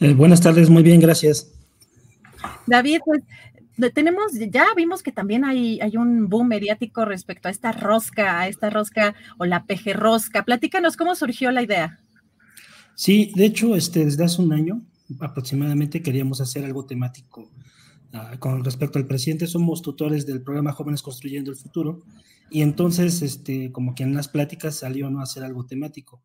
Eh, buenas tardes, muy bien, gracias. David, pues tenemos, ya vimos que también hay, hay un boom mediático respecto a esta rosca, a esta rosca o la peje rosca. Platícanos cómo surgió la idea. Sí, de hecho, este, desde hace un año aproximadamente queríamos hacer algo temático uh, con respecto al presidente. Somos tutores del programa Jóvenes Construyendo el Futuro y entonces, este, como que en las pláticas salió no hacer algo temático.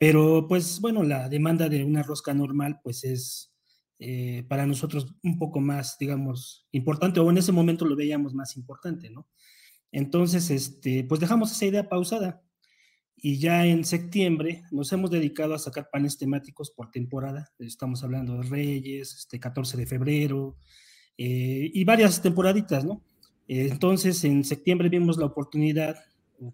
Pero pues bueno, la demanda de una rosca normal pues es eh, para nosotros un poco más, digamos, importante, o en ese momento lo veíamos más importante, ¿no? Entonces, este, pues dejamos esa idea pausada y ya en septiembre nos hemos dedicado a sacar panes temáticos por temporada. Estamos hablando de Reyes, este 14 de febrero eh, y varias temporaditas, ¿no? entonces, en septiembre vimos la oportunidad,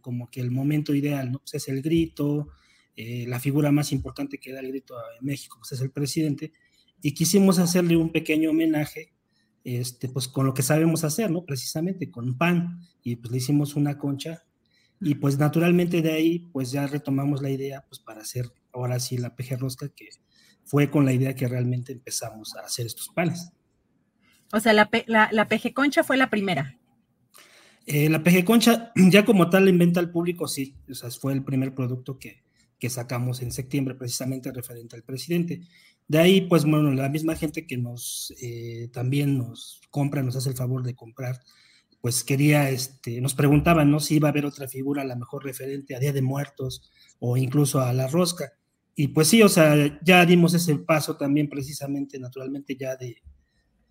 como que el momento ideal, ¿no? Pues es el grito, eh, la figura más importante que da el grito en México, pues es el presidente, y quisimos hacerle un pequeño homenaje, este, pues con lo que sabemos hacer, ¿no? Precisamente con pan, y pues le hicimos una concha, y pues naturalmente de ahí, pues ya retomamos la idea, pues para hacer ahora sí la peje rosca, que fue con la idea que realmente empezamos a hacer estos panes. O sea, la, la, la peje concha fue la primera. Eh, la peje concha, ya como tal, la inventa al público, sí, o sea, fue el primer producto que, que sacamos en septiembre, precisamente referente al presidente. De ahí, pues bueno, la misma gente que nos eh, también nos compra, nos hace el favor de comprar, pues quería, este, nos preguntaban, ¿no? Si iba a haber otra figura, a la mejor referente a Día de Muertos o incluso a la rosca. Y pues sí, o sea, ya dimos ese paso también precisamente, naturalmente, ya de,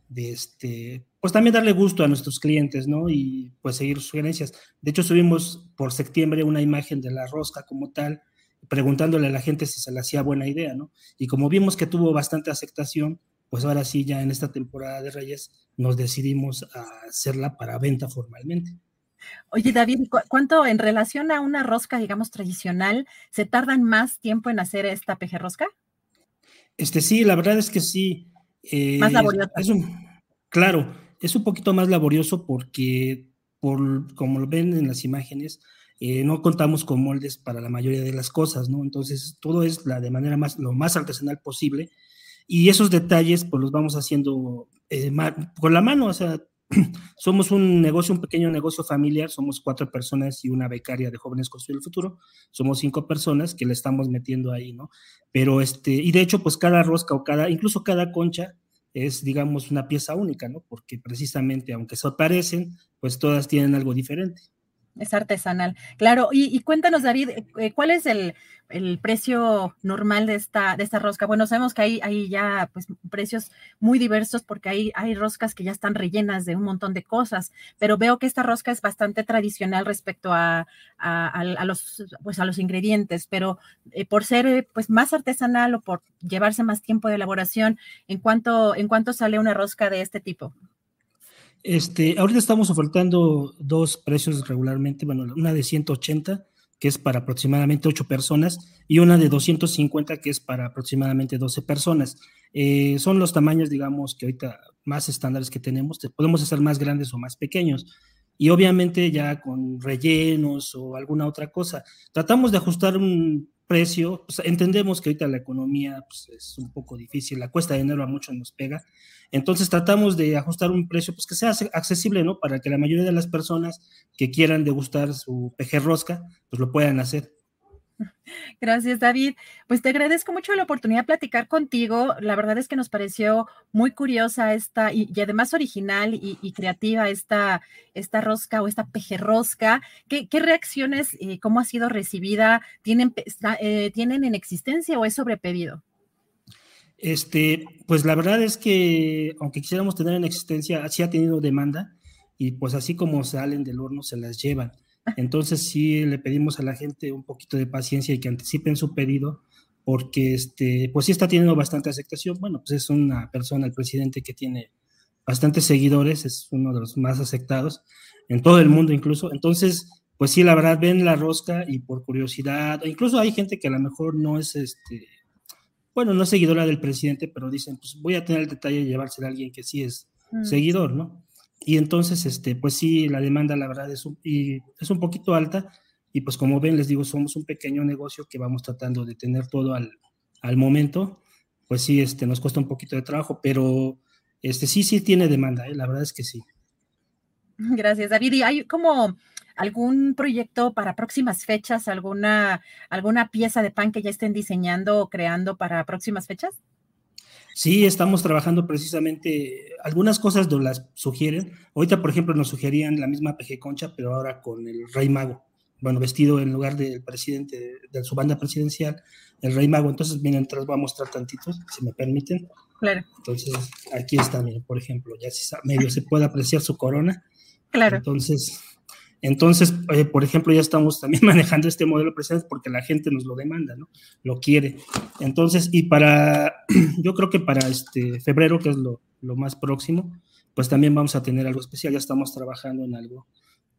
de este, pues también darle gusto a nuestros clientes, ¿no? Y pues seguir sugerencias. De hecho, subimos por septiembre una imagen de la rosca como tal, preguntándole a la gente si se le hacía buena idea, ¿no? Y como vimos que tuvo bastante aceptación, pues ahora sí, ya en esta temporada de Reyes, nos decidimos a hacerla para venta formalmente. Oye, David, ¿cuánto en relación a una rosca, digamos, tradicional, se tardan más tiempo en hacer esta peje rosca? Este sí, la verdad es que sí. Eh, más laborioso. Es un, claro, es un poquito más laborioso porque, por, como lo ven en las imágenes, eh, no contamos con moldes para la mayoría de las cosas, ¿no? Entonces, todo es la de manera más, lo más artesanal posible y esos detalles, pues los vamos haciendo eh, con la mano, o sea, somos un negocio, un pequeño negocio familiar, somos cuatro personas y una becaria de Jóvenes Construir el Futuro, somos cinco personas que le estamos metiendo ahí, ¿no? Pero este, y de hecho, pues cada rosca o cada, incluso cada concha es, digamos, una pieza única, ¿no? Porque precisamente, aunque se parecen, pues todas tienen algo diferente es artesanal. Claro, y, cuéntanos, David, eh, ¿cuál es el, precio normal de esta, de esta rosca? Bueno, sabemos que hay, ya pues, precios muy diversos porque hay, hay roscas que ya están rellenas de un montón de cosas, pero veo que esta rosca es bastante tradicional respecto a, los, pues, a los ingredientes, pero eh, por ser eh, pues, más artesanal o por llevarse más tiempo de elaboración, ¿en cuánto, ¿en cuánto sale una rosca de este tipo? Este, ahorita estamos ofertando dos precios regularmente, bueno, una de 180, que es para aproximadamente 8 personas, y una de 250, que es para aproximadamente 12 personas. Eh, son los tamaños, digamos, que ahorita más estándares que tenemos, podemos hacer más grandes o más pequeños. Y obviamente ya con rellenos o alguna otra cosa. Tratamos de ajustar un precio. Entendemos que ahorita la economía pues, es un poco difícil, la cuesta de dinero a muchos nos pega. Entonces tratamos de ajustar un precio pues, que sea accesible, ¿no? Para que la mayoría de las personas que quieran degustar su peje rosca, pues lo puedan hacer. Gracias, David. Pues te agradezco mucho la oportunidad de platicar contigo. La verdad es que nos pareció muy curiosa esta y, además original y, creativa esta, esta rosca o esta pejerrosca. ¿Qué, qué reacciones, y cómo ha sido recibida? ¿Tienen, eh, ¿Tienen en existencia o es sobrepedido? Este, pues la verdad es que aunque quisiéramos tener en existencia, sí ha tenido demanda y pues así como salen del horno se las llevan. Entonces sí le pedimos a la gente un poquito de paciencia y que anticipen su pedido, porque este, pues sí está teniendo bastante aceptación. Bueno, pues es una persona, el presidente, que tiene bastantes seguidores, es uno de los más aceptados en todo el mundo incluso. Entonces, pues sí, la verdad, ven la rosca y por curiosidad, incluso hay gente que a lo mejor no es, este, bueno, no es seguidora del presidente, pero dicen, pues voy a tener el detalle de llevársela a alguien que sí es mm. seguidor, ¿no? Y entonces, este, pues sí, la demanda, la verdad, es un, es un poquito alta. Y pues como ven, les digo, somos un pequeño negocio que vamos tratando de tener todo al, al momento. Pues sí, este, nos cuesta un poquito de trabajo, pero este, sí, sí tiene demanda, ¿eh? la verdad es que sí. Gracias, David. ¿Y hay como algún proyecto para próximas fechas, alguna, alguna pieza de pan que ya estén diseñando o creando para próximas fechas? Sí, estamos trabajando precisamente, algunas cosas nos las sugieren. Ahorita, por ejemplo, nos sugerían la misma PG Concha, pero ahora con el Rey Mago. Bueno, vestido en lugar del presidente, de su banda presidencial, el Rey Mago. Entonces, entonces voy a mostrar tantitos, si me permiten. Claro. Entonces, aquí está, miren, por ejemplo, ya medio se puede apreciar su corona. Claro. Entonces, entonces, eh, por ejemplo, ya estamos también manejando este modelo presente porque la gente nos lo demanda, ¿no? Lo quiere. Entonces, y para, yo creo que para este febrero, que es lo, más próximo, pues también vamos a tener algo especial. Ya estamos trabajando en algo,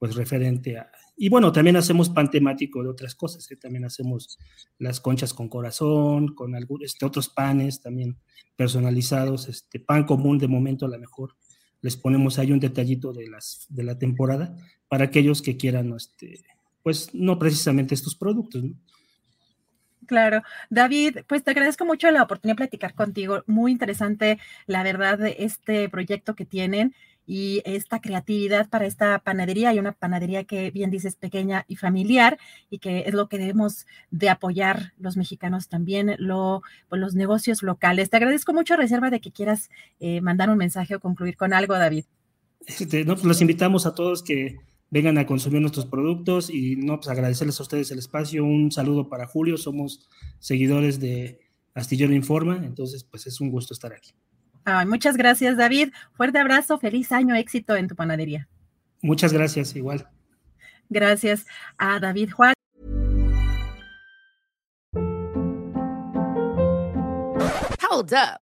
pues referente a... Y bueno, también hacemos pan temático de otras cosas, ¿eh? también hacemos las conchas con corazón, con algunos, este, otros panes también personalizados, este pan común de momento a lo mejor les ponemos ahí un detallito de, las, de la temporada para aquellos que quieran, este, pues no precisamente estos productos. Claro. David, pues te agradezco mucho la oportunidad de platicar contigo. Muy interesante, la verdad, de este proyecto que tienen y esta creatividad para esta panadería. Hay una panadería que bien dices pequeña y familiar y que es lo que debemos de apoyar los mexicanos también, lo, pues, los negocios locales. Te agradezco mucho, reserva de que quieras eh, mandar un mensaje o concluir con algo, David. Este, no, pues los invitamos a todos que vengan a consumir nuestros productos y no, pues agradecerles a ustedes el espacio. Un saludo para Julio, somos seguidores de Astillero Informa, entonces pues es un gusto estar aquí muchas gracias, David. Fuerte abrazo, feliz año, éxito en tu panadería. Muchas gracias, igual. Gracias a David Juan. Hold up.